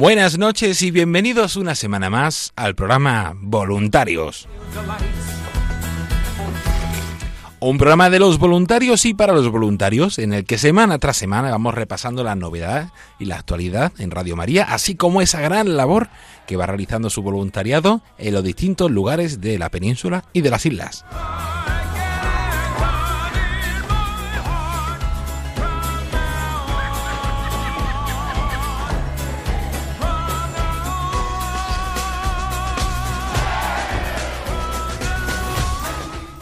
Buenas noches y bienvenidos una semana más al programa Voluntarios. Un programa de los voluntarios y para los voluntarios, en el que semana tras semana vamos repasando la novedad y la actualidad en Radio María, así como esa gran labor que va realizando su voluntariado en los distintos lugares de la península y de las islas.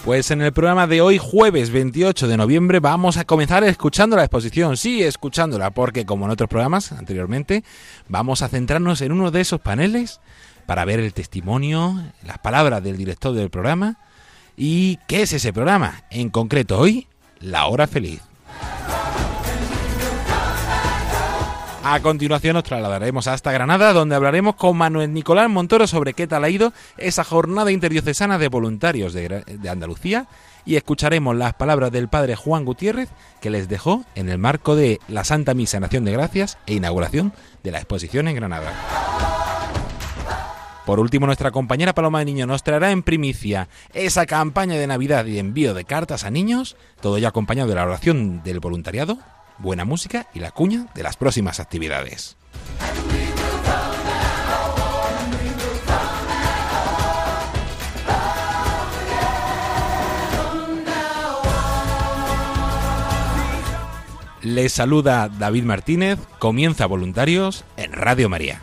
Pues en el programa de hoy, jueves 28 de noviembre, vamos a comenzar escuchando la exposición. Sí, escuchándola, porque como en otros programas anteriormente, vamos a centrarnos en uno de esos paneles para ver el testimonio, las palabras del director del programa y qué es ese programa. En concreto hoy, La Hora Feliz. A continuación nos trasladaremos hasta Granada, donde hablaremos con Manuel Nicolás Montoro sobre qué tal ha ido esa jornada interdiocesana de voluntarios de, Andalucía y escucharemos las palabras del padre Juan Gutiérrez que les dejó en el marco de la Santa Misa en Acción de Gracias e inauguración de la exposición en Granada. Por último, nuestra compañera Paloma de Niño nos traerá en primicia esa campaña de Navidad y envío de cartas a niños, todo ya acompañado de la oración del voluntariado, buena música y la cuña de las próximas actividades. Les saluda David Martínez, comienza Voluntarios en Radio María.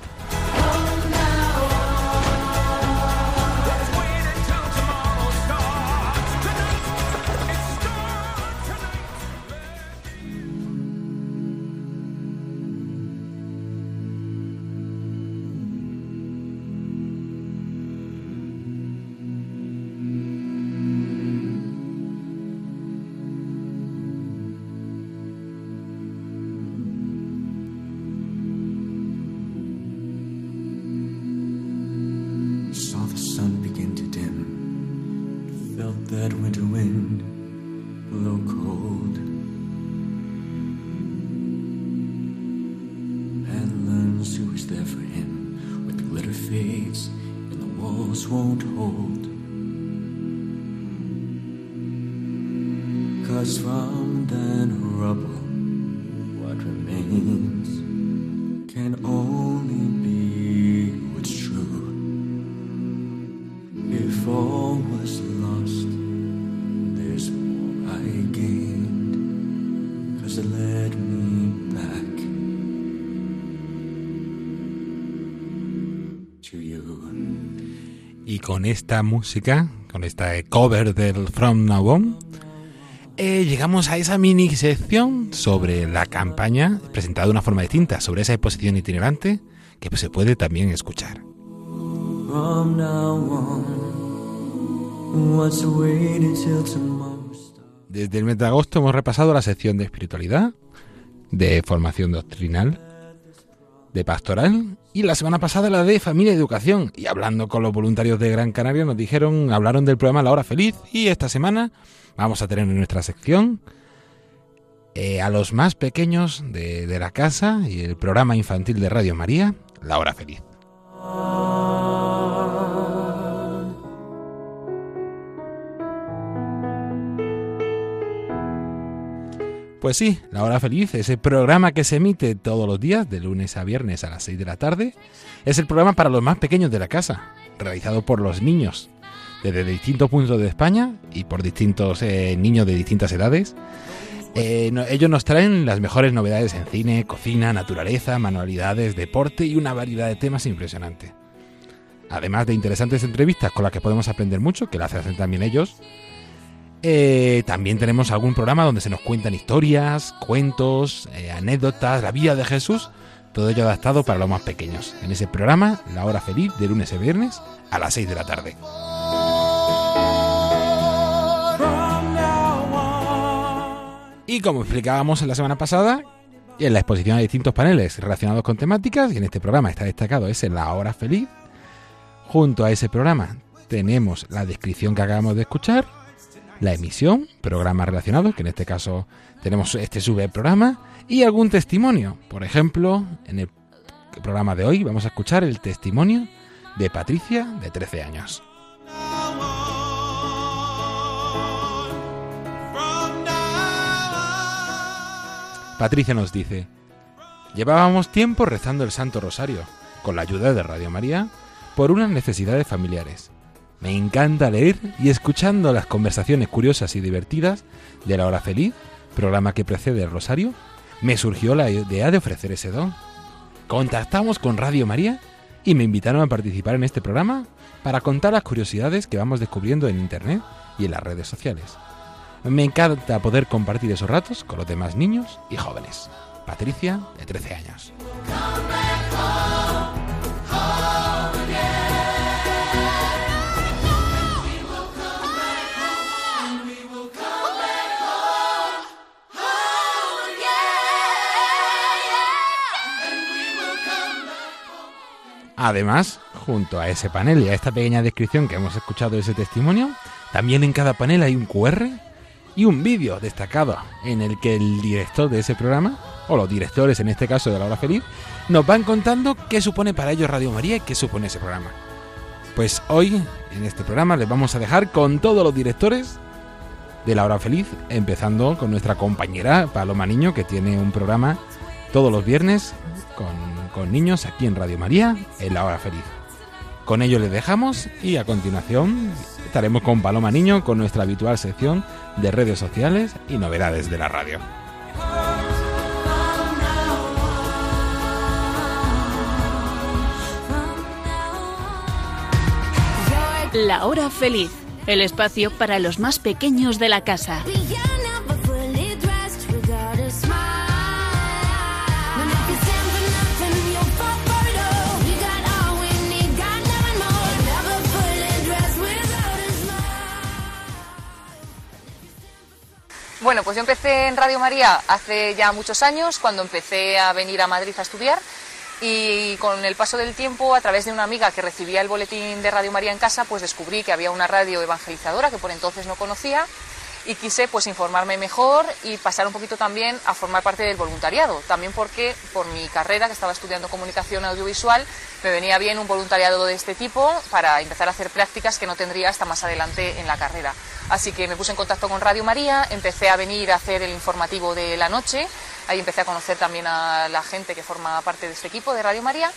Esta música, con esta cover del From Now On, eh, llegamos a esa mini sección sobre la campaña, presentada de una forma distinta, sobre esa exposición itinerante que se puede también escuchar. Desde el mes de agosto hemos repasado la sección de espiritualidad, de formación doctrinal, de pastoral y la semana pasada la de familia y educación. Y hablando con los voluntarios de Gran Canaria nos dijeron, hablaron del programa La Hora Feliz y esta semana vamos a tener en nuestra sección eh, a los más pequeños de, de la casa y el programa infantil de Radio María, La Hora Feliz. Pues sí, La Hora Feliz, ese programa que se emite todos los días, de lunes a viernes a las 6 de la tarde, es el programa para los más pequeños de la casa, realizado por los niños, desde distintos puntos de España y por distintos eh, niños de distintas edades. Eh, ellos nos traen las mejores novedades en cine, cocina, naturaleza, manualidades, deporte y una variedad de temas impresionante. Además de interesantes entrevistas con las que podemos aprender mucho, que las hacen también ellos, eh, también tenemos algún programa donde se nos cuentan historias, cuentos, eh, anécdotas, la vida de Jesús, todo ello adaptado para los más pequeños. En ese programa, La Hora Feliz, de lunes a viernes a las 6 de la tarde. Y como explicábamos en la semana pasada, en la exposición hay distintos paneles relacionados con temáticas y en este programa está destacado ese La Hora Feliz. Junto a ese programa tenemos la descripción que acabamos de escuchar, la emisión, programas relacionados, que en este caso tenemos este subprograma, y algún testimonio. Por ejemplo, en el programa de hoy vamos a escuchar el testimonio de Patricia, de 13 años. Patricia nos dice, llevábamos tiempo rezando el Santo Rosario, con la ayuda de Radio María, por unas necesidades familiares. Me encanta leer y escuchando las conversaciones curiosas y divertidas de La Hora Feliz, programa que precede el Rosario, me surgió la idea de ofrecer ese don. Contactamos con Radio María y me invitaron a participar en este programa para contar las curiosidades que vamos descubriendo en Internet y en las redes sociales. Me encanta poder compartir esos ratos con los demás niños y jóvenes. Patricia, de 13 años. Además, junto a ese panel y a esta pequeña descripción que hemos escuchado de ese testimonio, también en cada panel hay un QR y un vídeo destacado en el que el director de ese programa, o los directores en este caso de La Hora Feliz, nos van contando qué supone para ellos Radio María y qué supone ese programa. Pues hoy, en este programa, les vamos a dejar con todos los directores de La Hora Feliz, empezando con nuestra compañera Paloma Niño, que tiene un programa todos los viernes con con niños aquí en Radio María en la hora feliz. Con ello les dejamos y a continuación estaremos con Paloma Niño con nuestra habitual sección de redes sociales y novedades de la radio. La hora feliz, el espacio para los más pequeños de la casa. Bueno, pues yo empecé en Radio María hace ya muchos años, cuando empecé a venir a Madrid a estudiar. Y con el paso del tiempo, a través de una amiga que recibía el boletín de Radio María en casa, pues descubrí que había una radio evangelizadora que por entonces no conocía y quise pues informarme mejor y pasar un poquito también a formar parte del voluntariado, también porque por mi carrera que estaba estudiando comunicación audiovisual me venía bien un voluntariado de este tipo para empezar a hacer prácticas que no tendría hasta más adelante en la carrera. Así que me puse en contacto con Radio María, empecé a venir a hacer el informativo de la noche, ahí empecé a conocer también a la gente que forma parte de este equipo de Radio María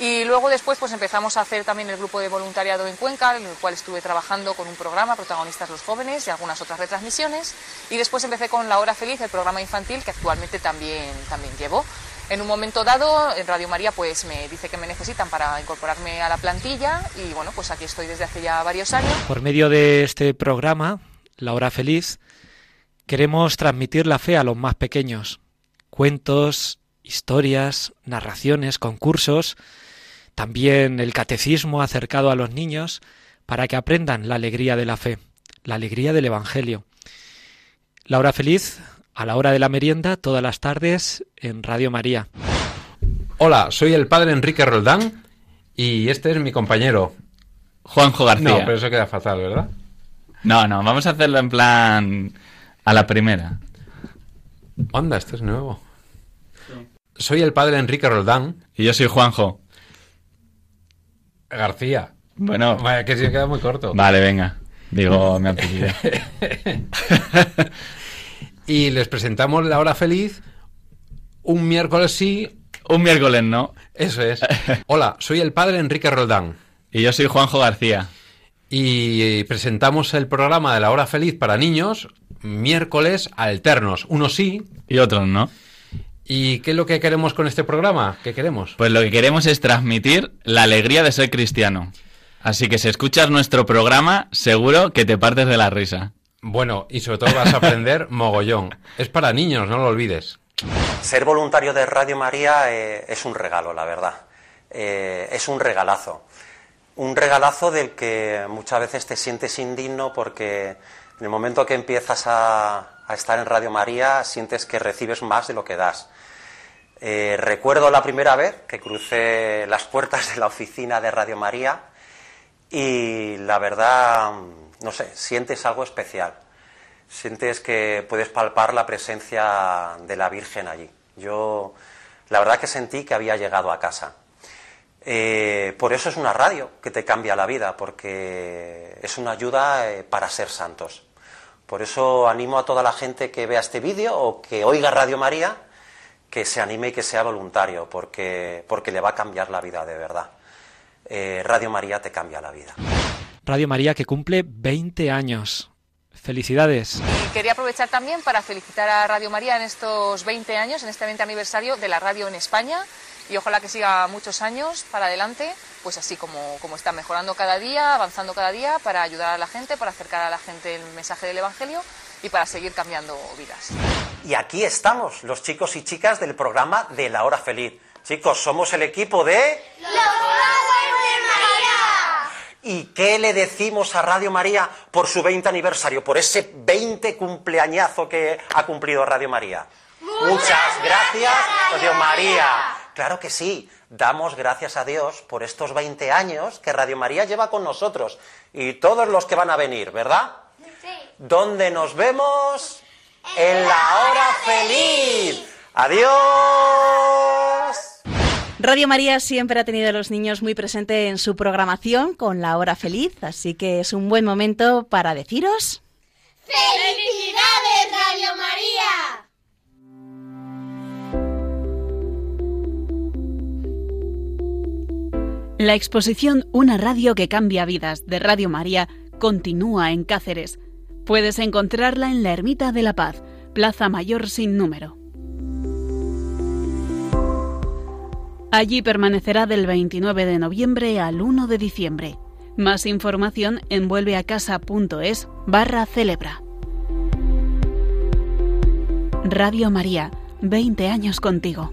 y luego después pues empezamos a hacer también el grupo de voluntariado en Cuenca, en el cual estuve trabajando con un programa, Protagonistas los Jóvenes, y algunas otras retransmisiones. Y después empecé con La Hora Feliz, el programa infantil, que actualmente también, también llevo. En un momento dado, en Radio María pues me dice que me necesitan para incorporarme a la plantilla y bueno, pues aquí estoy desde hace ya varios años. Por medio de este programa, La Hora Feliz, queremos transmitir la fe a los más pequeños. Cuentos, historias, narraciones, concursos, también el catecismo acercado a los niños para que aprendan la alegría de la fe, la alegría del Evangelio. La hora feliz a la hora de la merienda todas las tardes en Radio María. Hola, soy el padre Enrique Roldán y este es mi compañero. Juanjo García. No, pero eso queda fatal, ¿verdad? No, no, vamos a hacerlo en plan a la primera. Onda, esto es nuevo. Soy el padre Enrique Roldán. Y yo soy Juanjo. García. Bueno. Vaya, que se queda muy corto. Vale, venga. Digo mi apellido. y les presentamos la hora feliz un miércoles sí. Un miércoles no. Eso es. Hola, soy el padre Enrique Roldán. Y yo soy Juanjo García. Y presentamos el programa de la hora feliz para niños miércoles alternos. Unos sí. Y otros no. ¿Y qué es lo que queremos con este programa? ¿Qué queremos? Pues lo que queremos es transmitir la alegría de ser cristiano. Así que si escuchas nuestro programa, seguro que te partes de la risa. Bueno, y sobre todo vas a aprender mogollón. Es para niños, no lo olvides. Ser voluntario de Radio María eh, es un regalo, la verdad. Eh, es un regalazo. Un regalazo del que muchas veces te sientes indigno porque en el momento que empiezas a, estar en Radio María sientes que recibes más de lo que das. Eh, recuerdo la primera vez que crucé las puertas de la oficina de Radio María y la verdad, no sé, sientes algo especial. Sientes que puedes palpar la presencia de la Virgen allí. Yo, la verdad que sentí que había llegado a casa. Eh, por eso es una radio que te cambia la vida, porque es una ayuda eh, para ser santos. Por eso animo a toda la gente que vea este vídeo o que oiga Radio María que se anime y que sea voluntario, porque, porque le va a cambiar la vida de verdad. Eh, Radio María te cambia la vida. Radio María que cumple 20 años. Felicidades. Y quería aprovechar también para felicitar a Radio María en estos 20 años, en este 20 aniversario de la radio en España y ojalá que siga muchos años para adelante, pues así como, como está mejorando cada día, avanzando cada día para ayudar a la gente, para acercar a la gente el mensaje del Evangelio y para seguir cambiando vidas. Y aquí estamos, los chicos y chicas del programa de La Hora Feliz. Chicos, somos el equipo de... ¡Los de María! ¿Y qué le decimos a Radio María por su 20 aniversario, por ese 20 cumpleañazo que ha cumplido Radio María? Muchas, gracias, Radio María. Claro que sí, damos gracias a Dios por estos 20 años que Radio María lleva con nosotros y todos los que van a venir, ¿verdad? Sí. ¿Dónde nos vemos? En la hora feliz. Adiós. Radio María siempre ha tenido a los niños muy presente en su programación con la hora feliz, así que es un buen momento para deciros... ¡Felicidades, Radio María! La exposición Una radio que cambia vidas de Radio María continúa en Cáceres. Puedes encontrarla en la Ermita de la Paz, Plaza Mayor sin número. Allí permanecerá del 29 de noviembre al 1 de diciembre. Más información en vuelveacasa.es barra celebra. Radio María, 20 años contigo.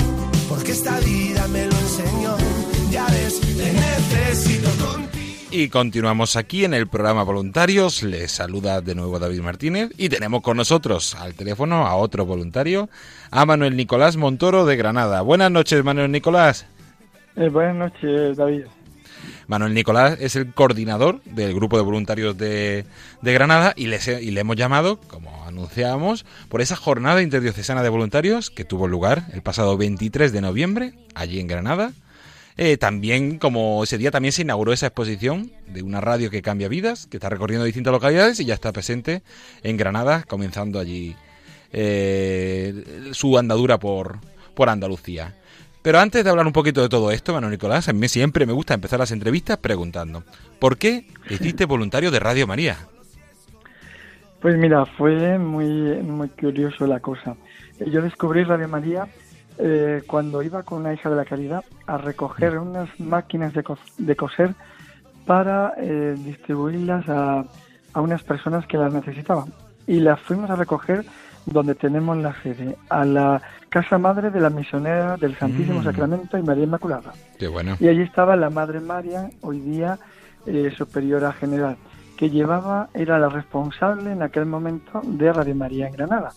Esta vida me lo enseñó y continuamos aquí en el programa Voluntarios. Les saluda de nuevo David Martínez y tenemos con nosotros al teléfono a otro voluntario, a Manuel Nicolás Montoro de Granada. Buenas noches, Manuel Nicolás. Eh, buenas noches, David. Manuel Nicolás es el coordinador del grupo de voluntarios de, Granada y, le hemos llamado, como anunciábamos, por esa jornada interdiocesana de voluntarios que tuvo lugar el pasado 23 de noviembre allí en Granada Eh, también, como ese día también se inauguró esa exposición de una radio que cambia vidas, que está recorriendo distintas localidades y ya está presente en Granada, comenzando allí eh, su andadura por Andalucía. Pero antes de hablar un poquito de todo esto, Manuel Nicolás, a mí siempre me gusta empezar las entrevistas preguntando, ¿por qué hiciste voluntario de Radio María? Pues mira, fue muy, muy curioso la cosa. Yo descubrí Radio María eh, cuando iba con una hija de la caridad a recoger unas máquinas de, de coser para eh, distribuirlas a, a unas personas que las necesitaban. Y las fuimos a recoger donde tenemos la sede, a la Casa Madre de la Misionera del Santísimo Mm. Sacramento y María Inmaculada. Qué bueno. Y allí estaba la Madre María, hoy día eh, superiora general, que llevaba, era la responsable en aquel momento de Radio María en Granada.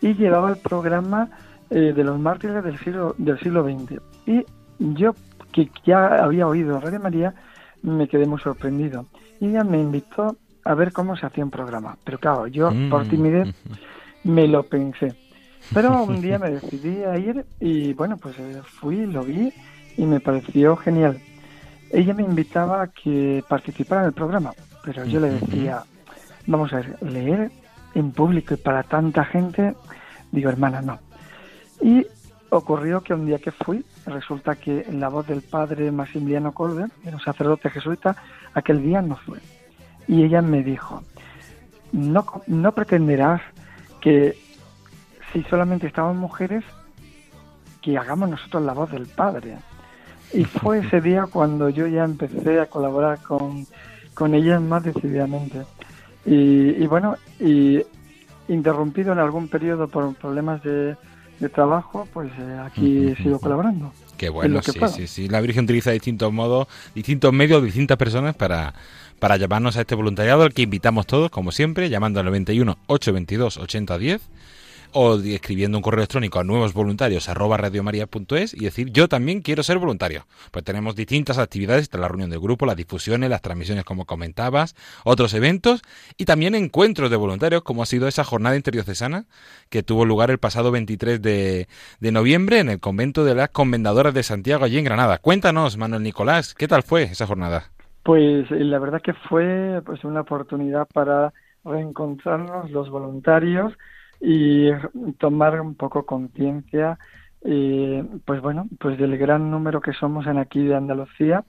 Y llevaba el programa eh, de los mártires del siglo, del siglo XX. Y yo, que ya había oído Radio María, me quedé muy sorprendido. Y ella me invitó a ver cómo se hacía un programa. Pero claro, yo por Mm. timidez me lo pensé. Pero un día me decidí a ir y bueno, pues eh, fui, lo vi y me pareció genial. Ella me invitaba a que participara en el programa, pero yo le decía, vamos a ver, leer en público y para tanta gente, digo, hermana, no. Y ocurrió que un día que fui, resulta que en la voz del padre Maximiliano Colbert, era un sacerdote jesuita, aquel día no fue. Y ella me dijo, no, no pretenderás que si solamente estaban mujeres, que hagamos nosotros la voz del Padre. Y fue ese día cuando yo ya empecé a colaborar con, con ellas más decididamente. Y, y bueno, y interrumpido en algún periodo por problemas de, de trabajo, pues eh, aquí sigo colaborando. Qué en bueno, que sí, puedo. sí, sí. La Virgen utiliza distintos modos, distintos medios, distintas personas para, para llamarnos a este voluntariado al que invitamos todos, como siempre, llamando al 91 822 8010 o escribiendo un correo electrónico a nuevos voluntarios radiomaria.es y decir yo también quiero ser voluntario. Pues tenemos distintas actividades, está la reunión del grupo, las difusiones, las transmisiones como comentabas, otros eventos y también encuentros de voluntarios como ha sido esa jornada interdiocesana que tuvo lugar el pasado 23 de, de noviembre en el convento de las Comendadoras de Santiago allí en Granada. Cuéntanos, Manuel Nicolás, ¿qué tal fue esa jornada? Pues eh, la verdad que fue pues una oportunidad para reencontrarnos los voluntarios y tomar un poco conciencia eh, pues bueno pues del gran número que somos en aquí de Andalucía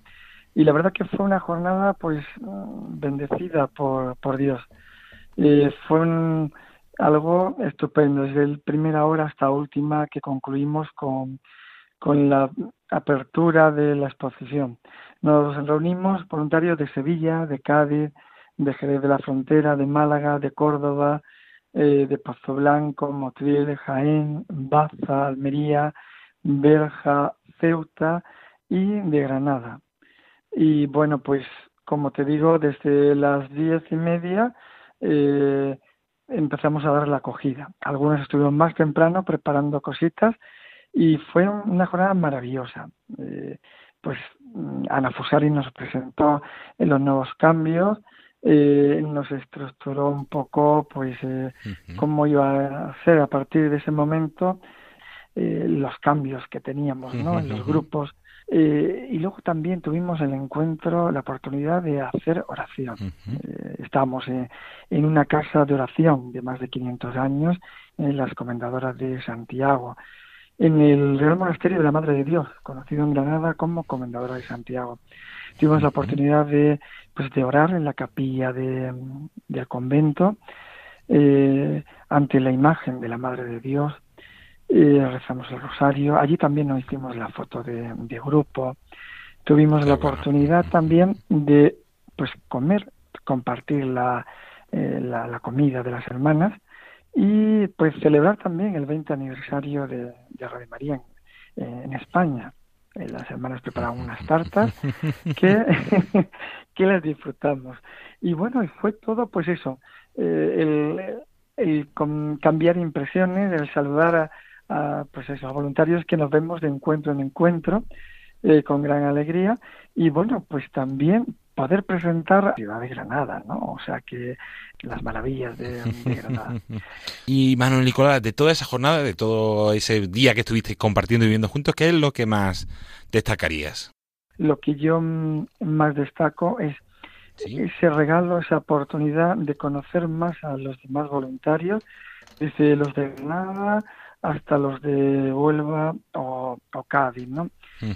y la verdad que fue una jornada pues mm, bendecida por, por Dios Eh, fue un- algo estupendo desde la primera hora hasta última que concluimos con con la apertura de la exposición. Nos reunimos voluntarios de Sevilla, de Cádiz, de Jerez de la Frontera, de Málaga, de Córdoba, eh, de Pozo Blanco, Motril, Jaén, Baza, Almería, Berja, Ceuta y de Granada. Y bueno, pues como te digo, desde las diez y media eh, empezamos a dar la acogida. Algunos estuvieron más temprano preparando cositas y fue una jornada maravillosa. Eh, pues mm, Ana Fusari nos presentó en los nuevos cambios, eh, nos estructuró un poco pues eh, cómo iba a ser a partir de ese momento eh, los cambios que teníamos ¿no? en los grupos. Eh, y luego también tuvimos el encuentro, la oportunidad de hacer oración. Eh, estábamos en una casa de oración de más de 500 años, en las Comendadoras de Santiago, en el Real Monasterio de la Madre de Dios, conocido en Granada como Comendadora de Santiago. Tuvimos la oportunidad de, pues, de orar en la capilla de, del convento eh, ante la imagen de la Madre de Dios. Eh, rezamos el rosario. Allí también nos hicimos la foto de, de grupo. Tuvimos la oportunidad también de pues comer, compartir la, eh, la, la comida de las hermanas y pues celebrar también el 20 aniversario de, de Radio María en, eh, en España. Eh, las hermanas prepararon unas tartas que, que las disfrutamos. Y bueno, y fue todo pues eso, eh, el, el com- cambiar impresiones, el saludar a, a, pues eso, a voluntarios que nos vemos de encuentro en encuentro eh, con gran alegría y bueno, pues también poder presentar la ciudad de Granada, ¿no? O sea que las maravillas de, Granada. y Manuel Nicolás, de toda esa jornada, de todo ese día que estuviste compartiendo y viviendo juntos, ¿qué es lo que más destacarías? Lo que yo mm, más destaco es ese regalo, esa oportunidad de conocer más a los demás voluntarios, desde los de Granada hasta los de Huelva o, Cádiz, ¿no?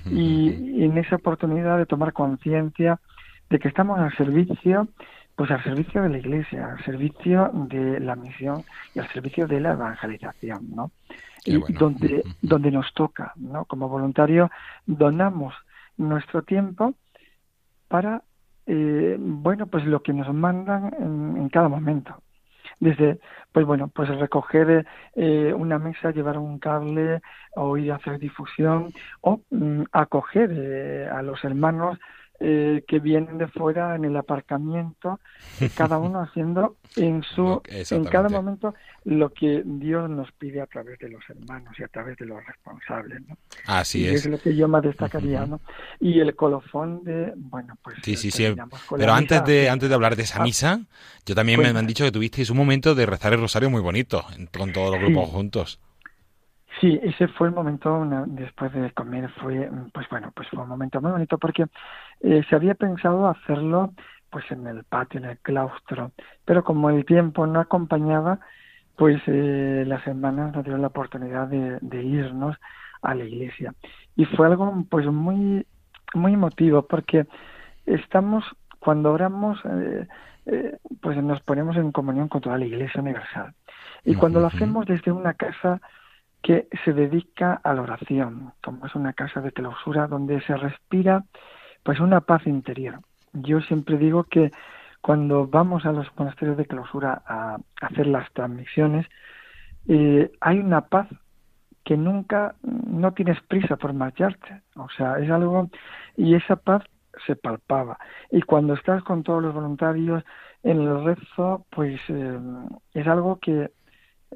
y, en esa oportunidad de tomar conciencia de que estamos al servicio, pues al servicio de la Iglesia, al servicio de la misión y al servicio de la evangelización, ¿no? y donde, donde nos toca, ¿no? Como voluntario donamos nuestro tiempo para, eh, bueno, pues lo que nos mandan en cada momento desde pues bueno pues recoger eh, una mesa llevar un cable o ir a hacer difusión o mm, acoger eh, a los hermanos eh, que vienen de fuera en el aparcamiento, cada uno haciendo en su en cada momento lo que Dios nos pide a través de los hermanos y a través de los responsables. ¿no? Así es. Es lo que yo más destacaría, ¿no? Y el colofón de, bueno, pues... Sí, sí, sí. Pero antes de, antes de hablar de esa ah, misa, yo también me, han dicho que tuvisteis un momento de rezar el rosario muy bonito, con todos los grupos juntos. Sí, ese fue el momento después de comer, fue, pues bueno, pues fue un momento muy bonito porque eh, se había pensado hacerlo pues en el patio, en el claustro, pero como el tiempo no acompañaba, pues eh, las hermanas nos dieron la oportunidad de, irnos a la iglesia. Y fue algo pues muy muy emotivo porque estamos cuando oramos eh, eh, pues nos ponemos en comunión con toda la iglesia universal. Y cuando lo hacemos desde una casa que se dedica a la oración, como es una casa de clausura donde se respira pues una paz interior. Yo siempre digo que cuando vamos a los monasterios de clausura a hacer las transmisiones, eh, hay una paz que nunca, no tienes prisa por marcharte. O sea, es algo, y esa paz se palpaba. Y cuando estás con todos los voluntarios en el rezo, pues eh, es algo que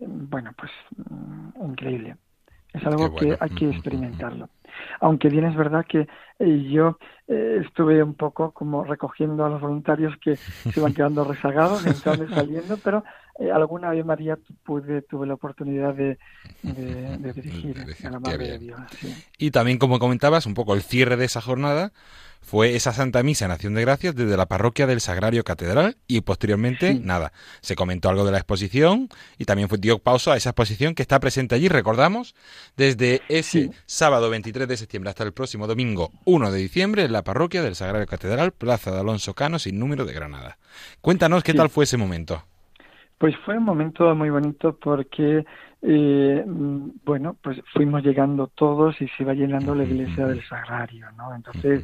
bueno, pues mm, increíble. Es algo que hay que experimentarlo. Aunque bien es verdad que eh, yo eh, estuve un poco como recogiendo a los voluntarios que se iban quedando rezagados, entrando y saliendo, pero eh, alguna vez María pude, tuve la oportunidad de, dirigir a la Madre de Dios. Y también, como comentabas, un poco el cierre de esa jornada fue esa Santa Misa en Acción de Gracias desde la parroquia del Sagrario Catedral y posteriormente, nada, se comentó algo de la exposición y también fue dio pausa a esa exposición que está presente allí, recordamos, desde ese sábado 23 de septiembre hasta el próximo domingo 1 de diciembre en la parroquia del Sagrario Catedral, Plaza de Alonso Cano, sin número de Granada. Cuéntanos qué tal fue ese momento. Pues fue un momento muy bonito porque, eh, bueno, pues fuimos llegando todos y se iba llenando la iglesia del Sagrario, ¿no? Entonces,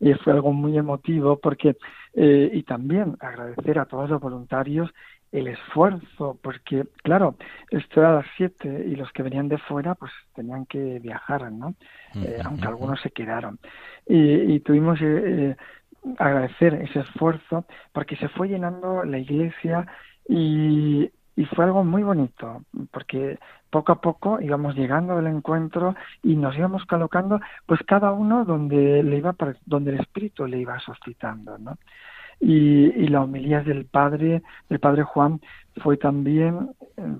y fue algo muy emotivo porque eh, y también agradecer a todos los voluntarios el esfuerzo porque claro esto era a las siete y los que venían de fuera pues tenían que viajar no eh, aunque algunos se quedaron. Y, y tuvimos eh, agradecer ese esfuerzo porque se fue llenando la iglesia y, y fue algo muy bonito porque poco a poco íbamos llegando al encuentro y nos íbamos colocando pues cada uno donde le iba donde el espíritu le iba suscitando no y, y la homilía del padre del padre Juan fue también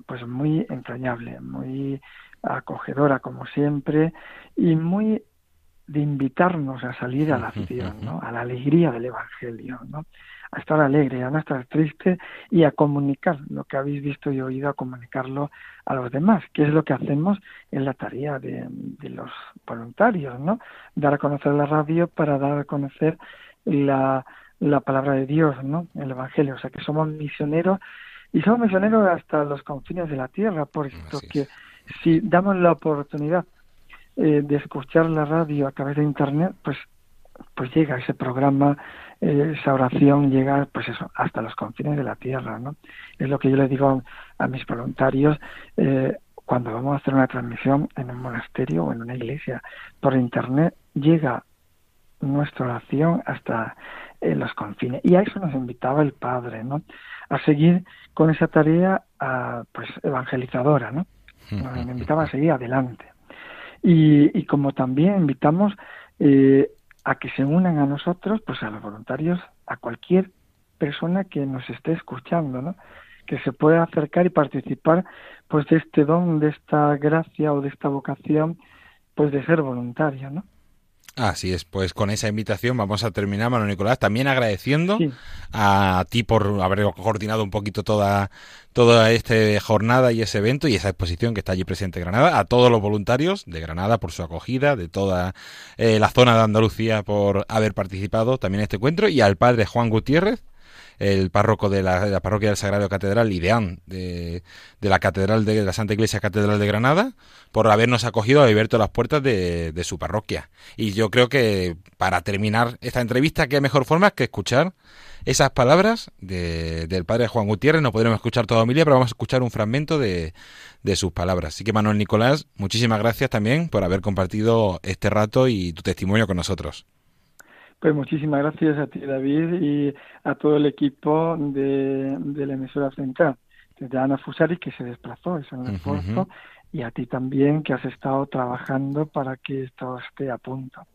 pues muy entrañable muy acogedora como siempre y muy de invitarnos a salir a la acción, ¿no? a la alegría del Evangelio, ¿no? A estar alegre, a no estar triste y a comunicar lo que habéis visto y oído, a comunicarlo a los demás, que es lo que hacemos en la tarea de, los voluntarios, ¿no? Dar a conocer la radio para dar a conocer la, la palabra de Dios, ¿no? El Evangelio, o sea que somos misioneros y somos misioneros hasta los confines de la tierra, porque si damos la oportunidad eh, de escuchar la radio a través de internet, pues pues llega ese programa esa oración llega pues eso hasta los confines de la tierra no es lo que yo le digo a mis voluntarios eh, cuando vamos a hacer una transmisión en un monasterio o en una iglesia por internet llega nuestra oración hasta eh, los confines. Y a eso nos invitaba el padre no a seguir con esa tarea pues evangelizadora no nos invitaba a seguir adelante. Y, y como también invitamos eh, a que se unan a nosotros, pues a los voluntarios a cualquier persona que nos esté escuchando, ¿no? que se pueda acercar y participar pues de este don, de esta gracia o de esta vocación, pues de ser voluntario, ¿no? Así es, pues con esa invitación vamos a terminar, Manuel Nicolás, también agradeciendo a ti por haber coordinado un poquito toda, toda esta jornada y ese evento y esa exposición que está allí presente en Granada, a todos los voluntarios de Granada por su acogida, de toda eh, la zona de Andalucía por haber participado también en este encuentro y al padre Juan Gutiérrez, el párroco de la, parroquia del Sagrado Catedral y de, de, la Catedral de, la Santa Iglesia Catedral de Granada, por habernos acogido y abierto las puertas de, de su parroquia. Y yo creo que para terminar esta entrevista, qué mejor forma que escuchar esas palabras del padre Juan Gutiérrez. No podremos escuchar toda Emilia, pero vamos a escuchar un fragmento de, de sus palabras. Así que Manuel Nicolás, muchísimas gracias también por haber compartido este rato y tu testimonio con nosotros. Pues muchísimas gracias a ti, David, y a todo el equipo de, de la emisora central, desde Ana Fusari, que se desplazó, es un esfuerzo, y a ti también, que has estado trabajando para que esto esté a punto.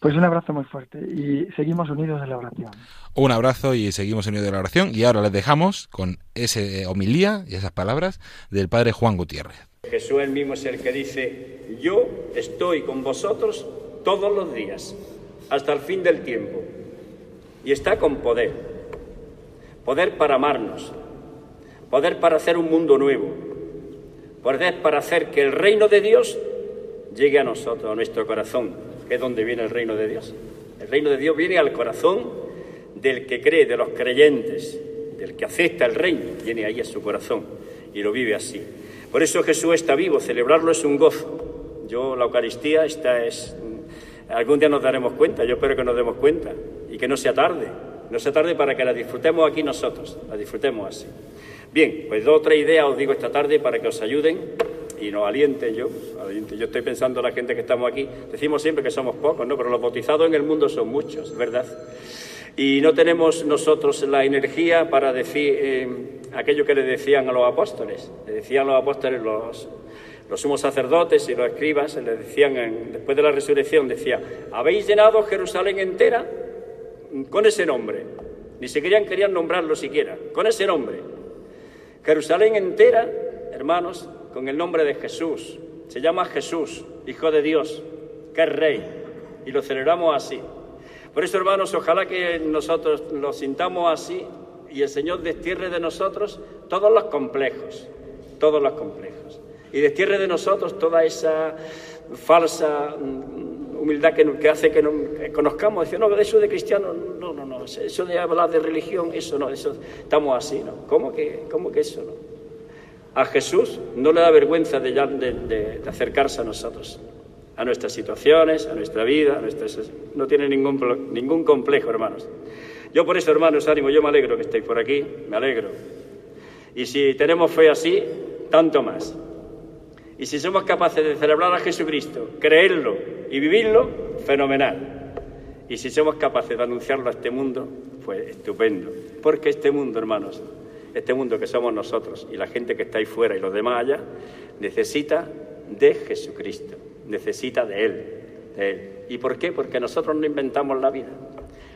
Pues un abrazo muy fuerte y seguimos unidos en la oración. Un abrazo y seguimos unidos en la oración y ahora les dejamos con ese homilía y esas palabras del Padre Juan Gutiérrez. Jesús el mismo es el que dice, yo estoy con vosotros todos los días hasta el fin del tiempo. Y está con poder. Poder para amarnos. Poder para hacer un mundo nuevo. Poder para hacer que el reino de Dios llegue a nosotros, a nuestro corazón, que es donde viene el reino de Dios. El reino de Dios viene al corazón del que cree, de los creyentes, del que acepta el reino, viene ahí a su corazón y lo vive así. Por eso Jesús está vivo, celebrarlo es un gozo. Yo, la Eucaristía, esta es Algún día nos daremos cuenta, yo espero que nos demos cuenta y que no sea tarde, no sea tarde para que la disfrutemos aquí nosotros, la disfrutemos así. Bien, pues dos o tres ideas os digo esta tarde para que os ayuden y nos alienten yo. Yo estoy pensando en la gente que estamos aquí, decimos siempre que somos pocos, ¿no? Pero los bautizados en el mundo son muchos, ¿verdad? Y no tenemos nosotros la energía para decir eh, aquello que le decían a los apóstoles. Le decían los apóstoles los los sumos sacerdotes y los escribas le decían, después de la resurrección, decía, habéis llenado Jerusalén entera con ese nombre. Ni siquiera querían nombrarlo siquiera, con ese nombre. Jerusalén entera, hermanos, con el nombre de Jesús. Se llama Jesús, Hijo de Dios, que es Rey, y lo celebramos así. Por eso, hermanos, ojalá que nosotros lo sintamos así y el Señor destierre de nosotros todos los complejos, todos los complejos y destierre de nosotros toda esa falsa mm, humildad que, hace que, conozcamos, decir, no, eso de cristiano, no, no, no, eso de hablar de religión, eso no, eso, estamos así, ¿no? ¿Cómo que, cómo que eso no? A Jesús no le da vergüenza de, de, acercarse a nosotros, a nuestras situaciones, a nuestra vida, a nuestras, no tiene ningún, ningún complejo, hermanos. Yo por eso, hermanos, ánimo, yo me alegro que estéis por aquí, me alegro. Y si tenemos fe así, tanto más. Y si somos capaces de celebrar a Jesucristo, creerlo y vivirlo, fenomenal. Y si somos capaces de anunciarlo a este mundo, pues estupendo. Porque este mundo, hermanos, este mundo que somos nosotros y la gente que está ahí fuera y los demás allá, necesita de Jesucristo, necesita de Él, de Él. ¿Y por qué? Porque nosotros no inventamos la vida.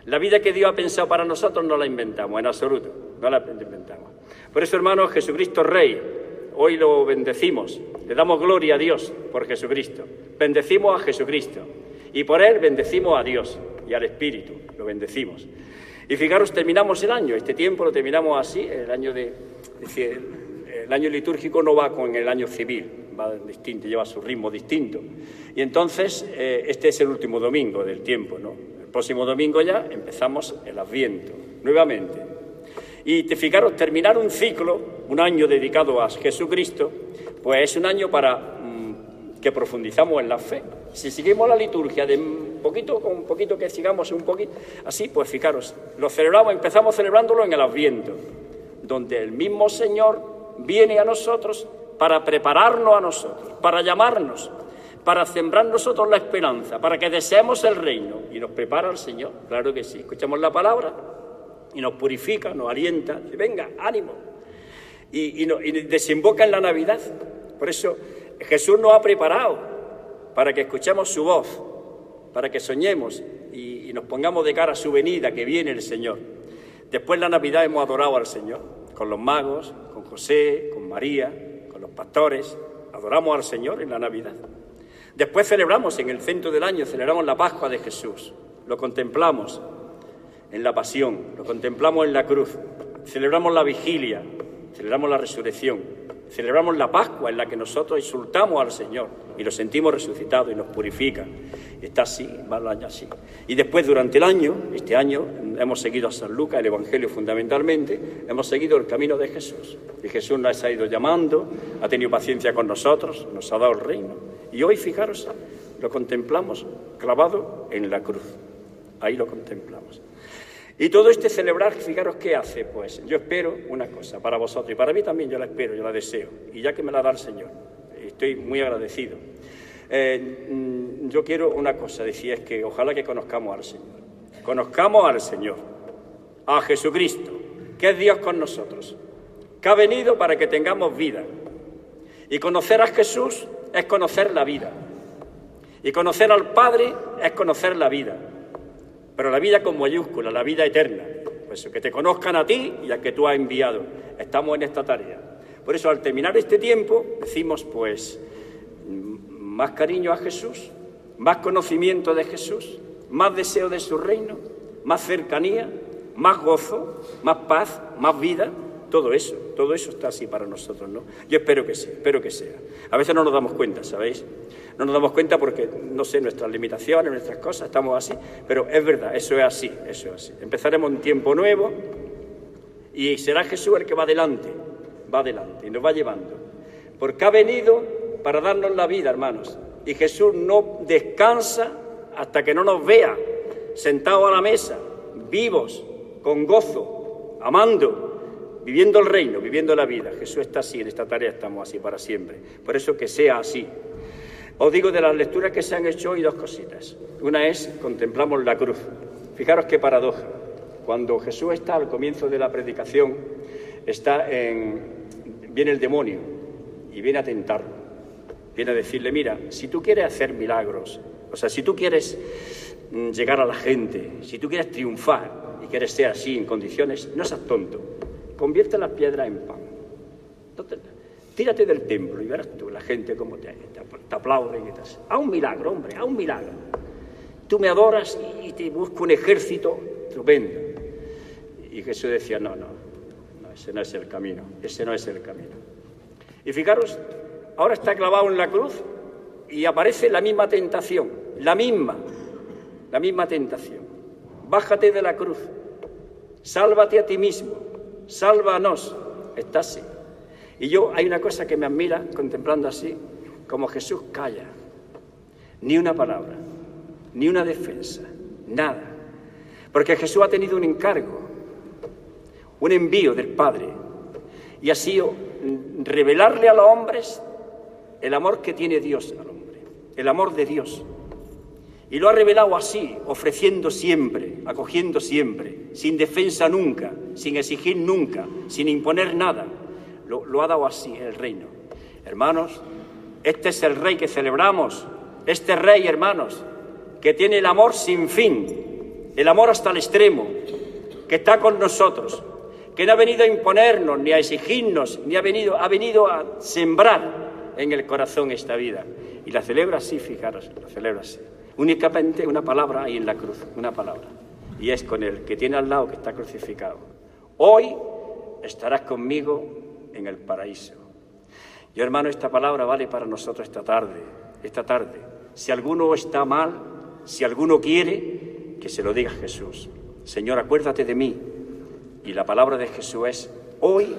La vida que Dios ha pensado para nosotros no la inventamos, en absoluto, no la inventamos. Por eso, hermanos, Jesucristo Rey, hoy lo bendecimos, le damos gloria a Dios por Jesucristo, bendecimos a Jesucristo y por Él bendecimos a Dios y al Espíritu, lo bendecimos. Y fijaros, terminamos el año, este tiempo lo terminamos así, el año de, el año litúrgico no va con el año civil, va distinto, lleva su ritmo distinto. Y entonces, eh, este es el último domingo del tiempo, ¿no? El próximo domingo ya empezamos el Adviento, nuevamente. Y fijaros, terminar un ciclo, un año dedicado a Jesucristo, pues es un año para mm, que profundizamos en la fe. Si seguimos la liturgia de un poquito con un poquito que sigamos un poquito así, pues fijaros, lo celebramos, empezamos celebrándolo en el Adviento, donde el mismo Señor viene a nosotros para prepararnos a nosotros, para llamarnos, para sembrar nosotros la esperanza, para que deseemos el reino y nos prepara el Señor. Claro que sí. Escuchamos la palabra, y nos purifica, nos alienta, venga, ánimo, y, desemboca en la Navidad. Por eso Jesús nos ha preparado para que escuchemos su voz, para que soñemos y, y nos pongamos de cara a su venida, que viene el Señor. Después de la Navidad hemos adorado al Señor, con los magos, con José, con María, con los pastores, adoramos al Señor en la Navidad. Después celebramos en el centro del año, celebramos la Pascua de Jesús, lo contemplamos en la pasión, lo contemplamos en la cruz, celebramos la vigilia, celebramos la resurrección, celebramos la Pascua en la que nosotros insultamos al Señor y lo sentimos resucitado y nos purifica. Está así, va el año así. Y después, durante el año, este año, hemos seguido a San Lucas, el Evangelio fundamentalmente, hemos seguido el camino de Jesús. Y Jesús nos ha ido llamando, ha tenido paciencia con nosotros, nos ha dado el reino. Y hoy, fijaros, lo contemplamos clavado en la cruz. Ahí lo contemplamos. Y todo este celebrar, fijaros qué hace, pues yo espero una cosa para vosotros y para mí también yo la espero, yo la deseo, y ya que me la da el Señor, estoy muy agradecido. Eh, mm, yo quiero una cosa, decía, es que ojalá que conozcamos al Señor, conozcamos al Señor, a Jesucristo, que es Dios con nosotros, que ha venido para que tengamos vida. Y conocer a Jesús es conocer la vida. Y conocer al Padre es conocer la vida pero la vida con mayúscula, la vida eterna. Pues que te conozcan a ti y a que tú has enviado. Estamos en esta tarea. Por eso al terminar este tiempo decimos pues más cariño a Jesús, más conocimiento de Jesús, más deseo de su reino, más cercanía, más gozo, más paz, más vida, todo eso, todo eso está así para nosotros, ¿no? Yo espero que sea, espero que sea. A veces no nos damos cuenta, ¿sabéis? No nos damos cuenta porque, no sé, nuestras limitaciones, nuestras cosas, estamos así, pero es verdad, eso es así, eso es así. Empezaremos un tiempo nuevo y será Jesús el que va adelante, va adelante y nos va llevando. Porque ha venido para darnos la vida, hermanos. Y Jesús no descansa hasta que no nos vea sentados a la mesa, vivos, con gozo, amando, viviendo el reino, viviendo la vida. Jesús está así, en esta tarea estamos así para siempre. Por eso que sea así. Os digo de las lecturas que se han hecho hoy dos cositas. Una es, contemplamos la cruz. Fijaros qué paradoja. Cuando Jesús está al comienzo de la predicación, está en, viene el demonio y viene a tentarlo. Viene a decirle, mira, si tú quieres hacer milagros, o sea, si tú quieres mm, llegar a la gente, si tú quieres triunfar y quieres ser así en condiciones, no seas tonto convierte las piedras en pan. Tírate del templo y verás tú la gente como te, aplaude y te Haz un milagro, hombre, haz un milagro. Tú me adoras y te busco un ejército estupendo. Y Jesús decía, no, no, no, ese no es el camino, ese no es el camino. Y fijaros, ahora está clavado en la cruz y aparece la misma tentación, la misma, la misma tentación. Bájate de la cruz, sálvate a ti mismo, sálvanos. Está así. Y yo hay una cosa que me admira contemplando así, como Jesús calla. Ni una palabra, ni una defensa, nada. Porque Jesús ha tenido un encargo, un envío del Padre, y ha sido revelarle a los hombres el amor que tiene Dios al hombre, el amor de Dios. Y lo ha revelado así, ofreciendo siempre, acogiendo siempre, sin defensa nunca, sin exigir nunca, sin imponer nada. Lo, ha dado así el reino. Hermanos, este es el rey que celebramos, este rey, hermanos, que tiene el amor sin fin, el amor hasta el extremo, que está con nosotros, que no ha venido a imponernos, ni a exigirnos, ni ha venido, ha venido a sembrar en el corazón esta vida. Y la celebra así, fijaros, la celebra así. Únicamente una palabra ahí en la cruz, una palabra. Y es con el que tiene al lado que está crucificado. Hoy estarás conmigo en el paraíso. Y hermano, esta palabra vale para nosotros esta tarde, esta tarde. Si alguno está mal, si alguno quiere, que se lo diga Jesús. Señor, acuérdate de mí. Y la palabra de Jesús es, hoy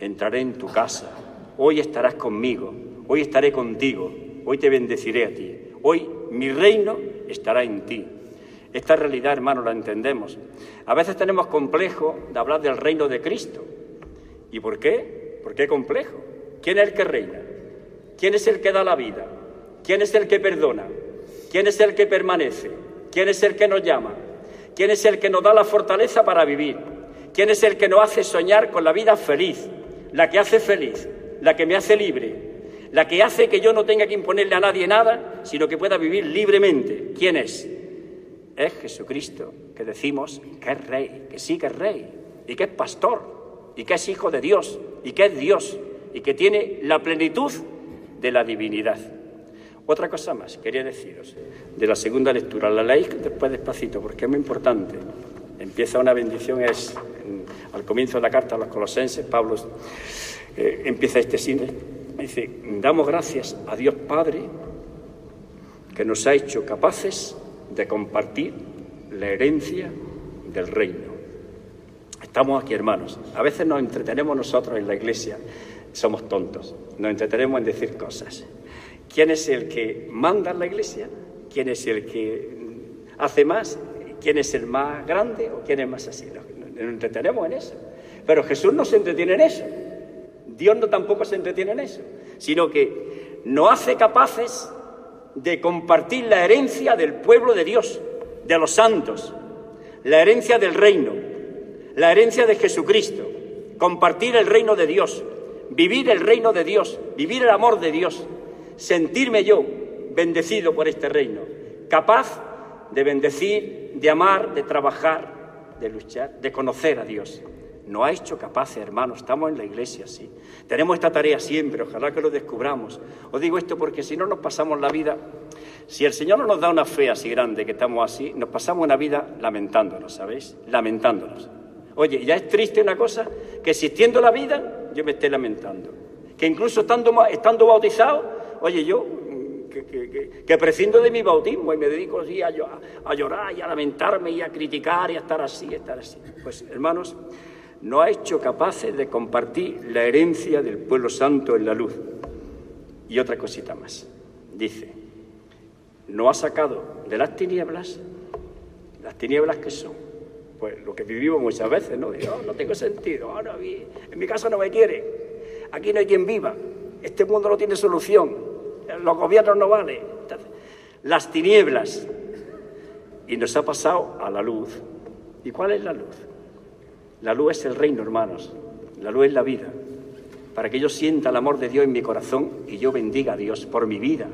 entraré en tu casa, hoy estarás conmigo, hoy estaré contigo, hoy te bendeciré a ti, hoy mi reino estará en ti. Esta realidad, hermano, la entendemos. A veces tenemos complejo de hablar del reino de Cristo. ¿Y por qué? ¿Por qué complejo? ¿Quién es el que reina? ¿Quién es el que da la vida? ¿Quién es el que perdona? ¿Quién es el que permanece? ¿Quién es el que nos llama? ¿Quién es el que nos da la fortaleza para vivir? ¿Quién es el que nos hace soñar con la vida feliz? La que hace feliz, la que me hace libre, la que hace que yo no tenga que imponerle a nadie nada, sino que pueda vivir libremente. ¿Quién es? es Jesucristo, que decimos que es rey, que sí que es rey, y que es pastor, y que es hijo de Dios, y que es Dios, y que tiene la plenitud de la divinidad. Otra cosa más, quería deciros, de la segunda lectura, la leéis después despacito, porque es muy importante. Empieza una bendición, es al comienzo de la carta a los colosenses, Pablo eh, empieza este cine, dice, damos gracias a Dios Padre que nos ha hecho capaces de compartir la herencia del reino. Estamos aquí, hermanos. A veces nos entretenemos nosotros en la iglesia, somos tontos, nos entretenemos en decir cosas. ¿Quién es el que manda en la iglesia? ¿Quién es el que hace más? ¿Quién es el más grande o quién es más así? Nos entretenemos en eso. Pero Jesús no se entretiene en eso. Dios no tampoco se entretiene en eso, sino que nos hace capaces de compartir la herencia del pueblo de Dios, de los santos, la herencia del reino, la herencia de Jesucristo, compartir el reino de Dios, vivir el reino de Dios, vivir el amor de Dios, sentirme yo bendecido por este reino, capaz de bendecir, de amar, de trabajar, de luchar, de conocer a Dios. No ha hecho capaces, hermanos, estamos en la iglesia, sí. Tenemos esta tarea siempre, ojalá que lo descubramos. Os digo esto porque si no nos pasamos la vida, si el Señor no nos da una fe así grande que estamos así, nos pasamos una vida lamentándonos, ¿sabéis? Lamentándonos. Oye, ya es triste una cosa que existiendo la vida yo me esté lamentando. Que incluso estando, estando bautizado, oye, yo que, prescindo de mi bautismo y me dedico así a, a, llorar y a lamentarme y a criticar y a estar así, estar así. Pues hermanos, no ha hecho capaces de compartir la herencia del pueblo santo en la luz. Y otra cosita más. Dice, no ha sacado de las tinieblas, las tinieblas que son, pues lo que vivimos muchas veces, ¿no? Oh, no tengo sentido, ahora en mi casa no me quiere, aquí no hay quien viva, este mundo no tiene solución, los gobiernos no valen. Las tinieblas. Y nos ha pasado a la luz. ¿Y cuál es la luz? La luz es el reino, hermanos. La luz es la vida. Para que yo sienta el amor de Dios en mi corazón y yo bendiga a Dios por mi vida,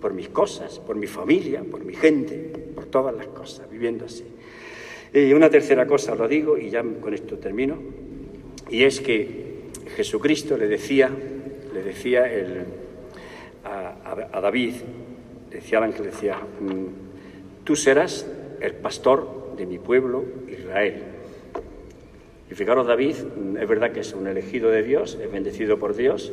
por mis cosas, por mi familia, por mi gente, por todas las cosas, viviendo así. Y una tercera cosa, lo digo y ya con esto termino, y es que Jesucristo le decía, le decía a, David, decía al ángel, decía, mm, tú serás el pastor de mi pueblo Israel. Y fijaros, David, es verdad que es un elegido de Dios, es bendecido por Dios.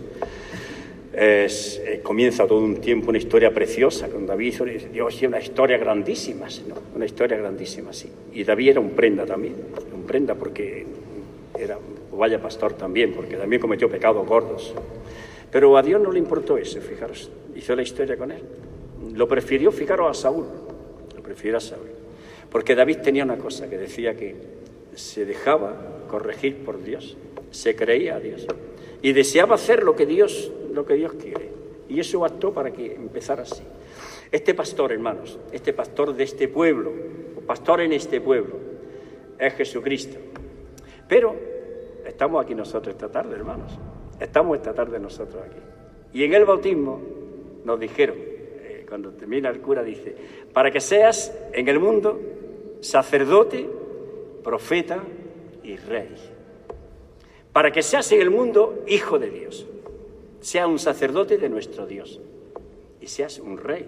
Eh, comienza todo un tiempo una historia preciosa con David. Dios, una historia grandísima, ¿no? una historia grandísima, sí. Y David era un prenda también, un prenda porque era, vaya pastor también, porque también cometió pecados gordos. Pero a Dios no le importó eso, fijaros, hizo la historia con él. Lo prefirió, fijaros, a Saúl, lo prefirió a Saúl. Porque David tenía una cosa que decía que se dejaba corregir por Dios, se creía a Dios y deseaba hacer lo que Dios, lo que Dios quiere. Y eso actuó para que empezara así. Este pastor, hermanos, este pastor de este pueblo, pastor en este pueblo, es Jesucristo. Pero estamos aquí nosotros esta tarde, hermanos. Estamos esta tarde nosotros aquí. Y en el bautismo nos dijeron, eh, cuando termina el cura, dice, para que seas en el mundo sacerdote, profeta y rey. Para que seas en el mundo hijo de Dios, sea un sacerdote de nuestro Dios y seas un rey.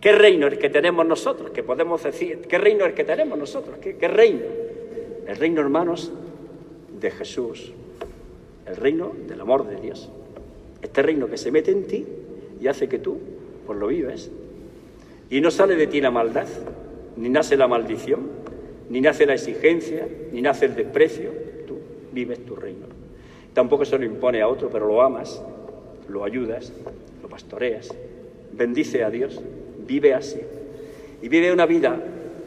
¿Qué reino es el que tenemos nosotros? Que podemos decir, ¿qué reino es el que tenemos nosotros? ¿Qué, qué reino? El reino, hermanos, de Jesús. El reino del amor de Dios. Este reino que se mete en ti y hace que tú pues lo vives. Y no sale de ti la maldad, ni nace la maldición, ni nace la exigencia, ni nace el desprecio, tú vives tu reino. Tampoco se lo impone a otro, pero lo amas, lo ayudas, lo pastoreas, bendice a Dios, vive así. Y vive una vida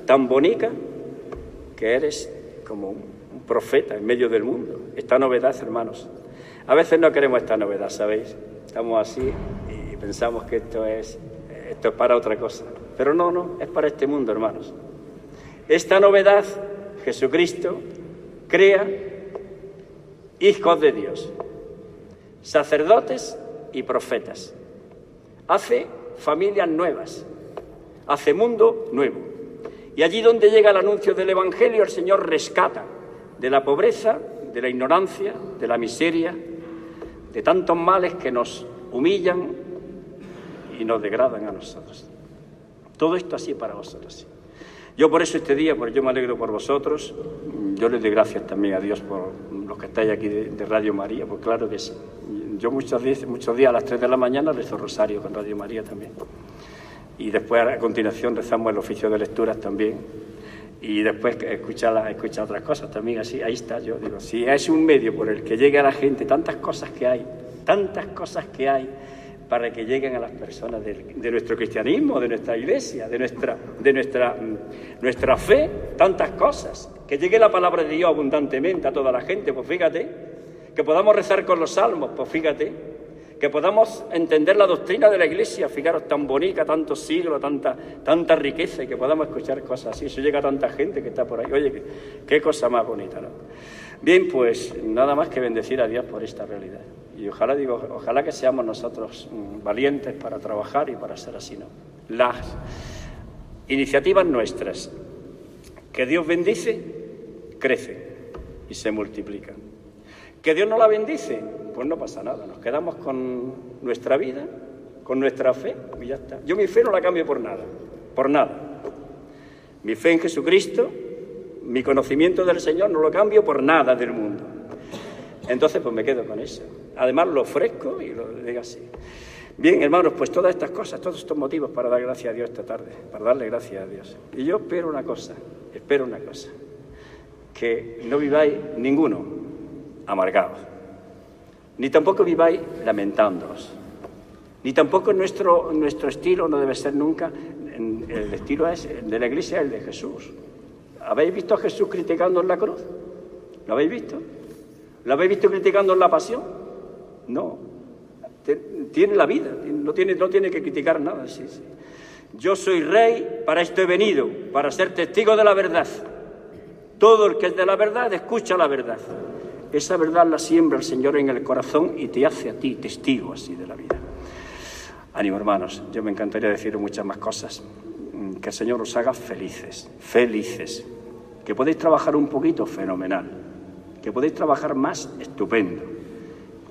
tan bonita que eres como un, profeta en medio del mundo. Esta novedad, hermanos. A veces no queremos esta novedad, ¿sabéis? Estamos así y pensamos que esto es, esto es para otra cosa. Pero no, no, es para este mundo, hermanos. Esta novedad, Jesucristo crea hijos de Dios, sacerdotes y profetas. Hace familias nuevas, hace mundo nuevo. Y allí donde llega el anuncio del Evangelio, el Señor rescata de la pobreza, de la ignorancia, de la miseria, de tantos males que nos humillan y nos degradan a nosotros. Todo esto así para vosotros. Yo por eso este día, pues yo me alegro por vosotros, yo les doy gracias también a Dios por los que estáis aquí de, Radio María, pues claro que sí. Yo muchos días, muchos días a las 3 de la mañana rezo rosario con Radio María también. Y después a continuación rezamos el oficio de lecturas también. Y después escuchar, escuchar otras cosas también así. Ahí está, yo digo, si es un medio por el que llegue a la gente tantas cosas que hay, tantas cosas que hay, para que lleguen a las personas de, nuestro cristianismo, de nuestra iglesia, de, nuestra, de nuestra, mm, nuestra fe, tantas cosas. Que llegue la palabra de Dios abundantemente a toda la gente, pues fíjate. Que podamos rezar con los salmos, pues fíjate. Que podamos entender la doctrina de la iglesia, fijaros, tan bonita, tantos siglos, tanta, tanta riqueza, y que podamos escuchar cosas así. Eso llega a tanta gente que está por ahí. Oye, qué, cosa más bonita, ¿no? Bien, pues nada más que bendecir a Dios por esta realidad. Y ojalá, digo, ojalá que seamos nosotros mm, valientes para trabajar y para ser así, ¿no? Las iniciativas nuestras que Dios bendice, crecen y se multiplican. Que Dios no la bendice, pues no pasa nada, nos quedamos con nuestra vida, con nuestra fe y ya está. Yo mi fe no la cambio por nada, por nada. Mi fe en Jesucristo, mi conocimiento del Señor no lo cambio por nada del mundo. Entonces, pues me quedo con eso. Además, lo ofrezco y lo digo así. Bien, hermanos, pues todas estas cosas, todos estos motivos para dar gracias a Dios esta tarde, para darle gracias a Dios. Y yo espero una cosa, espero una cosa, que no viváis ninguno amargados, ni tampoco viváis lamentándoos, ni tampoco nuestro, nuestro estilo no debe ser nunca, el estilo es, de la iglesia el de Jesús. ¿Habéis visto a Jesús criticando en la cruz? ¿Lo habéis visto? ¿Lo habéis visto criticando en la pasión? No. Tiene la vida, no tiene, no tiene que criticar nada. Sí, sí. Yo soy rey, para esto he venido, para ser testigo de la verdad. Todo el que es de la verdad escucha la verdad. Esa verdad la siembra el Señor en el corazón y te hace a ti testigo así de la vida. Ánimo, hermanos, yo me encantaría decir muchas más cosas. Que el Señor os haga felices, felices. Que podéis trabajar un poquito, fenomenal que podéis trabajar más, estupendo.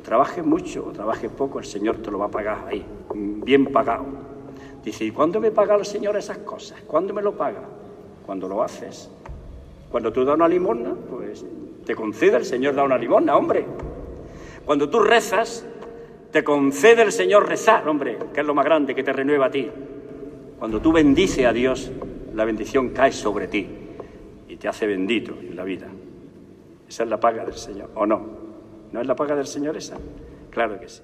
Trabaje mucho o trabaje poco, el Señor te lo va a pagar ahí, bien pagado. Dice, ¿y cuándo me paga el Señor esas cosas? ¿Cuándo me lo paga? Cuando lo haces. Cuando tú das una limosna, pues te concede el Señor da una limosna, hombre. Cuando tú rezas, te concede el Señor rezar, hombre, que es lo más grande que te renueva a ti. Cuando tú bendices a Dios, la bendición cae sobre ti y te hace bendito en la vida. Esa es la paga del Señor, ¿o no? ¿No es la paga del Señor esa? Claro que sí.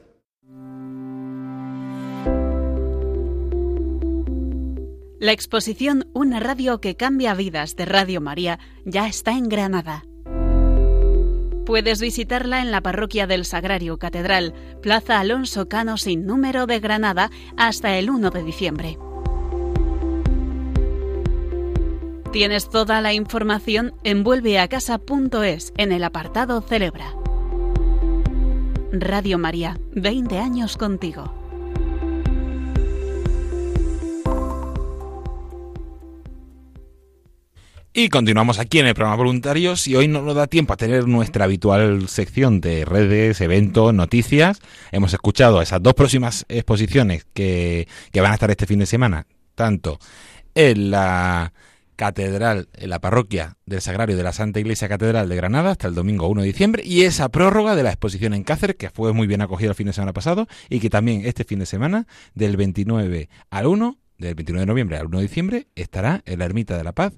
La exposición Una radio que cambia vidas de Radio María ya está en Granada. Puedes visitarla en la parroquia del Sagrario Catedral, Plaza Alonso Cano sin número de Granada, hasta el 1 de diciembre. Tienes toda la información en vuelveacasa.es en el apartado Celebra. Radio María, 20 años contigo. Y continuamos aquí en el programa Voluntarios y hoy no nos da tiempo a tener nuestra habitual sección de redes, eventos, noticias. Hemos escuchado esas dos próximas exposiciones que, que van a estar este fin de semana, tanto en la catedral, en la parroquia del Sagrario de la Santa Iglesia Catedral de Granada hasta el domingo 1 de diciembre y esa prórroga de la exposición en Cáceres que fue muy bien acogida el fin de semana pasado y que también este fin de semana del 29 al 1, del 29 de noviembre al 1 de diciembre estará en la Ermita de la Paz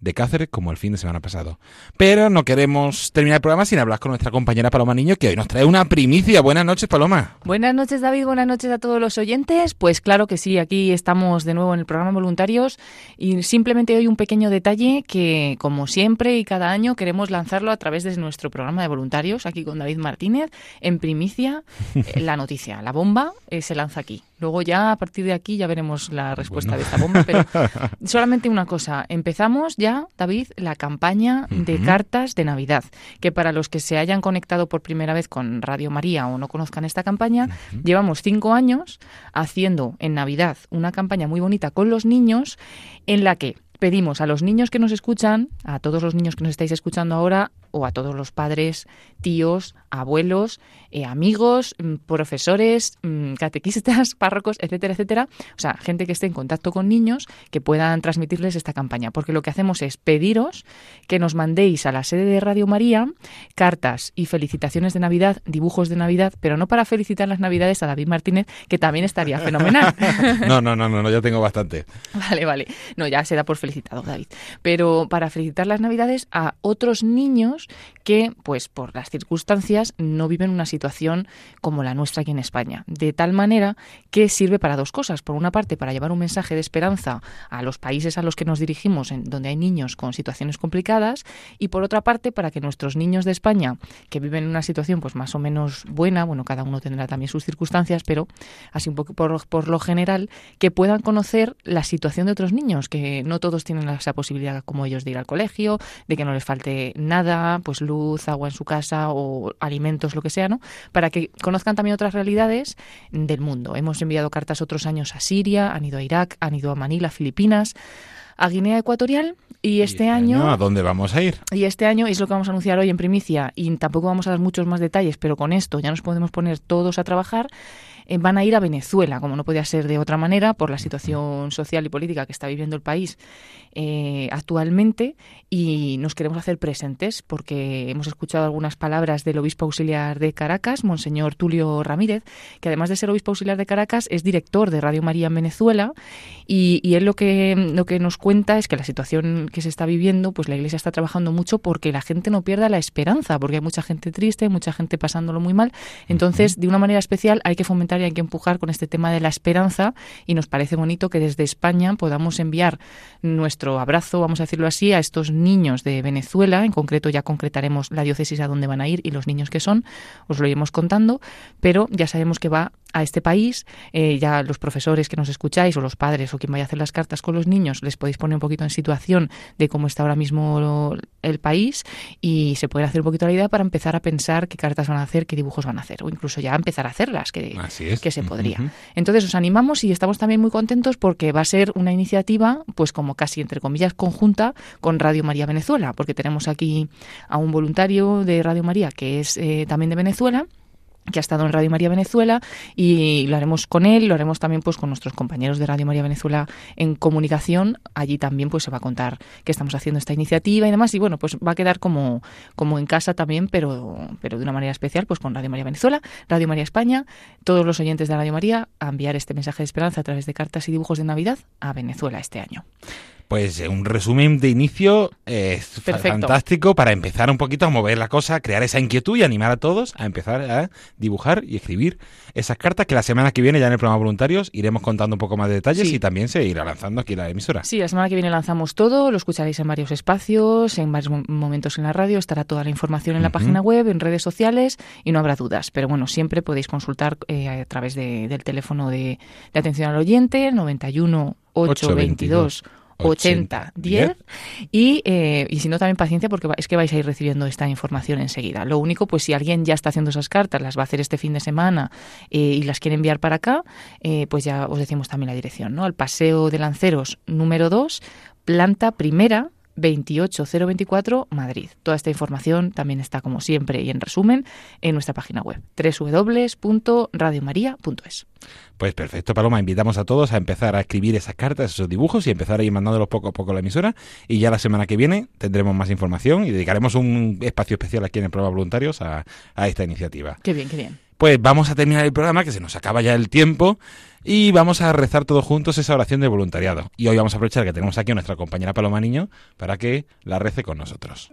de Cáceres como el fin de semana pasado. Pero no queremos terminar el programa sin hablar con nuestra compañera Paloma Niño, que hoy nos trae una primicia. Buenas noches, Paloma. Buenas noches, David. Buenas noches a todos los oyentes. Pues claro que sí, aquí estamos de nuevo en el programa Voluntarios y simplemente hoy un pequeño detalle que, como siempre y cada año, queremos lanzarlo a través de nuestro programa de voluntarios, aquí con David Martínez, en primicia, eh, la noticia, la bomba eh, se lanza aquí. Luego ya a partir de aquí ya veremos la respuesta de esta bomba, pero solamente una cosa, empezamos ya ya, David, la campaña de cartas de Navidad, que para los que se hayan conectado por primera vez con Radio María o no conozcan esta campaña, llevamos cinco años haciendo en Navidad una campaña muy bonita con los niños en la que pedimos a los niños que nos escuchan, a todos los niños que nos estáis escuchando ahora, o a todos los padres, tíos, abuelos, eh, amigos, mm, profesores, mm, catequistas, párrocos, etcétera, etcétera. O sea, gente que esté en contacto con niños que puedan transmitirles esta campaña. Porque lo que hacemos es pediros que nos mandéis a la sede de Radio María cartas y felicitaciones de Navidad, dibujos de Navidad, pero no para felicitar las Navidades a David Martínez, que también estaría fenomenal. No, no, no, no, no, ya tengo bastante. Vale, vale. No, ya se da por felicitado, David. Pero para felicitar las Navidades a otros niños que, pues por las circunstancias, no viven una situación como la nuestra aquí en España. De tal manera que sirve para dos cosas. Por una parte, para llevar un mensaje de esperanza a los países a los que nos dirigimos, en donde hay niños con situaciones complicadas, y por otra parte, para que nuestros niños de España, que viven en una situación pues más o menos buena, bueno, cada uno tendrá también sus circunstancias, pero así un poco por, por lo general, que puedan conocer la situación de otros niños, que no todos tienen esa posibilidad como ellos de ir al colegio, de que no les falte nada, pues luz, agua en su casa o alimentos, lo que sea, ¿no? Para que conozcan también otras realidades del mundo. Hemos enviado cartas otros años a Siria, han ido a Irak, han ido a Manila, Filipinas, a Guinea Ecuatorial y este año ¿A dónde vamos a ir? y este año es lo que vamos a anunciar hoy en primicia y tampoco vamos a dar muchos más detalles, pero con esto ya nos podemos poner todos a trabajar. Eh, van a ir a Venezuela, como no podía ser de otra manera, por la situación social y política que está viviendo el país eh, actualmente y nos queremos hacer presentes porque hemos escuchado algunas palabras del obispo auxiliar de Caracas, Monseñor Tulio Ramírez, que además de ser obispo auxiliar de Caracas es director de Radio María en Venezuela y, y él lo que, lo que nos cuenta es que la situación que se está viviendo, pues la Iglesia está trabajando mucho porque la gente no pierda la esperanza, porque hay mucha gente triste, mucha gente pasándolo muy mal. Entonces, de una manera especial, hay que fomentar hay que empujar con este tema de la esperanza y nos parece bonito que desde España podamos enviar nuestro abrazo, vamos a decirlo así, a estos niños de Venezuela. En concreto, ya concretaremos la diócesis a dónde van a ir y los niños que son, os lo iremos contando, pero ya sabemos que va a este país. Eh, ya los profesores que nos escucháis o los padres o quien vaya a hacer las cartas con los niños les podéis poner un poquito en situación de cómo está ahora mismo el país y se puede hacer un poquito la idea para empezar a pensar qué cartas van a hacer, qué dibujos van a hacer o incluso ya empezar a hacerlas, que, es. que se podría. Entonces os animamos y estamos también muy contentos porque va a ser una iniciativa, pues como casi entre comillas conjunta con Radio María Venezuela, porque tenemos aquí a un voluntario de Radio María que es eh, también de Venezuela que ha estado en Radio María Venezuela y lo haremos con él, lo haremos también pues con nuestros compañeros de Radio María Venezuela en comunicación. Allí también pues se va a contar que estamos haciendo esta iniciativa y demás y bueno, pues va a quedar como como en casa también, pero pero de una manera especial pues con Radio María Venezuela, Radio María España, todos los oyentes de Radio María a enviar este mensaje de esperanza a través de cartas y dibujos de Navidad a Venezuela este año. Pues eh, un resumen de inicio eh, fantástico para empezar un poquito a mover la cosa, crear esa inquietud y animar a todos a empezar a dibujar y escribir esas cartas que la semana que viene ya en el programa voluntarios iremos contando un poco más de detalles Sí. y también se irá lanzando aquí la emisora. Sí, la semana que viene lanzamos todo, lo escucharéis en varios espacios, en varios mo- momentos en la radio, estará toda la información en la página web, en redes sociales y no habrá dudas. Pero bueno, siempre podéis consultar eh, a través de- del teléfono de, de atención al oyente, 91 822 80 10 y, eh, y si no también paciencia porque es que vais a ir recibiendo esta información enseguida. Lo único, pues si alguien ya está haciendo esas cartas, las va a hacer este fin de semana eh, y las quiere enviar para acá, eh, pues ya os decimos también la dirección, ¿no? Al Paseo de Lanceros número 2, planta primera, 28024 Madrid. Toda esta información también está como siempre y en resumen en nuestra página web www.radiomaria.es. Pues perfecto, Paloma. Invitamos a todos a empezar a escribir esas cartas, esos dibujos y empezar a ir mandándolos poco a poco a la emisora. Y ya la semana que viene tendremos más información y dedicaremos un espacio especial aquí en el programa Voluntarios a, a esta iniciativa. Qué bien, qué bien. Pues vamos a terminar el programa, que se nos acaba ya el tiempo, y vamos a rezar todos juntos esa oración de voluntariado. Y hoy vamos a aprovechar que tenemos aquí a nuestra compañera Paloma Niño para que la rece con nosotros.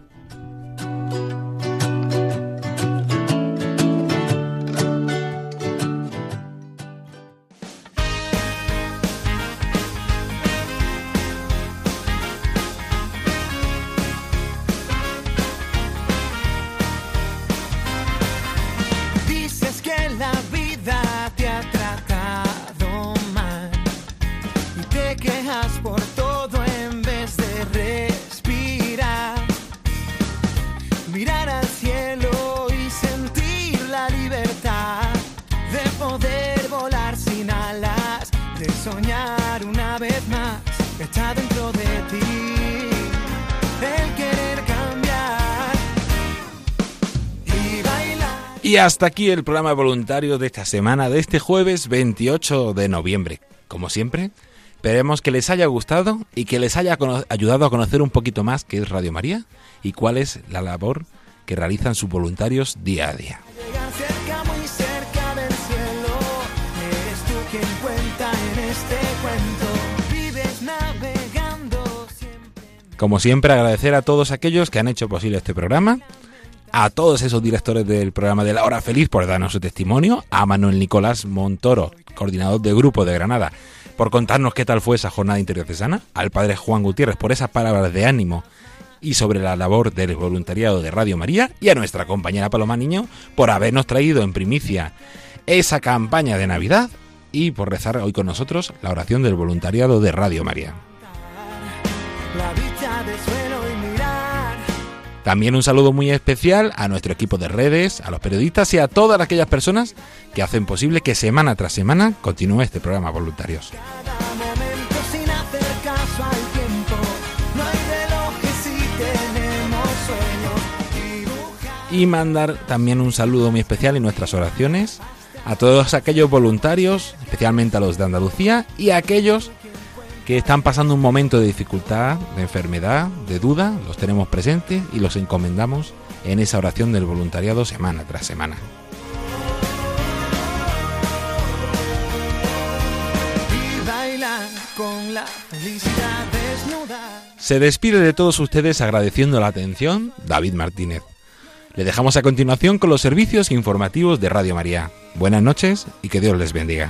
Y hasta aquí el programa voluntario de esta semana, de este jueves 28 de noviembre. Como siempre, esperemos que les haya gustado y que les haya ayudado a conocer un poquito más qué es Radio María y cuál es la labor que realizan sus voluntarios día a día. Este. Como siempre, agradecer a todos aquellos que han hecho posible este programa, a todos esos directores del programa de La Hora Feliz por darnos su testimonio, a Manuel Nicolás Montoro, coordinador de grupo de Granada, por contarnos qué tal fue esa jornada interdiocesana, al padre Juan Gutiérrez por esas palabras de ánimo y sobre la labor del voluntariado de Radio María, y a nuestra compañera Paloma Niño por habernos traído en primicia esa campaña de Navidad y por rezar hoy con nosotros la oración del voluntariado de Radio María. También un saludo muy especial a nuestro equipo de redes, a los periodistas y a todas aquellas personas que hacen posible que semana tras semana continúe este programa Voluntarios. Y mandar también un saludo muy especial en nuestras oraciones a todos aquellos voluntarios, especialmente a los de Andalucía y a aquellos que están pasando un momento de dificultad, de enfermedad, de duda, los tenemos presentes y los encomendamos en esa oración del voluntariado semana tras semana. y bailar con la felicidad desnuda. Se despide de todos ustedes agradeciendo la atención David Martínez. Le dejamos a continuación con los servicios informativos de Radio María. Buenas noches y que Dios les bendiga.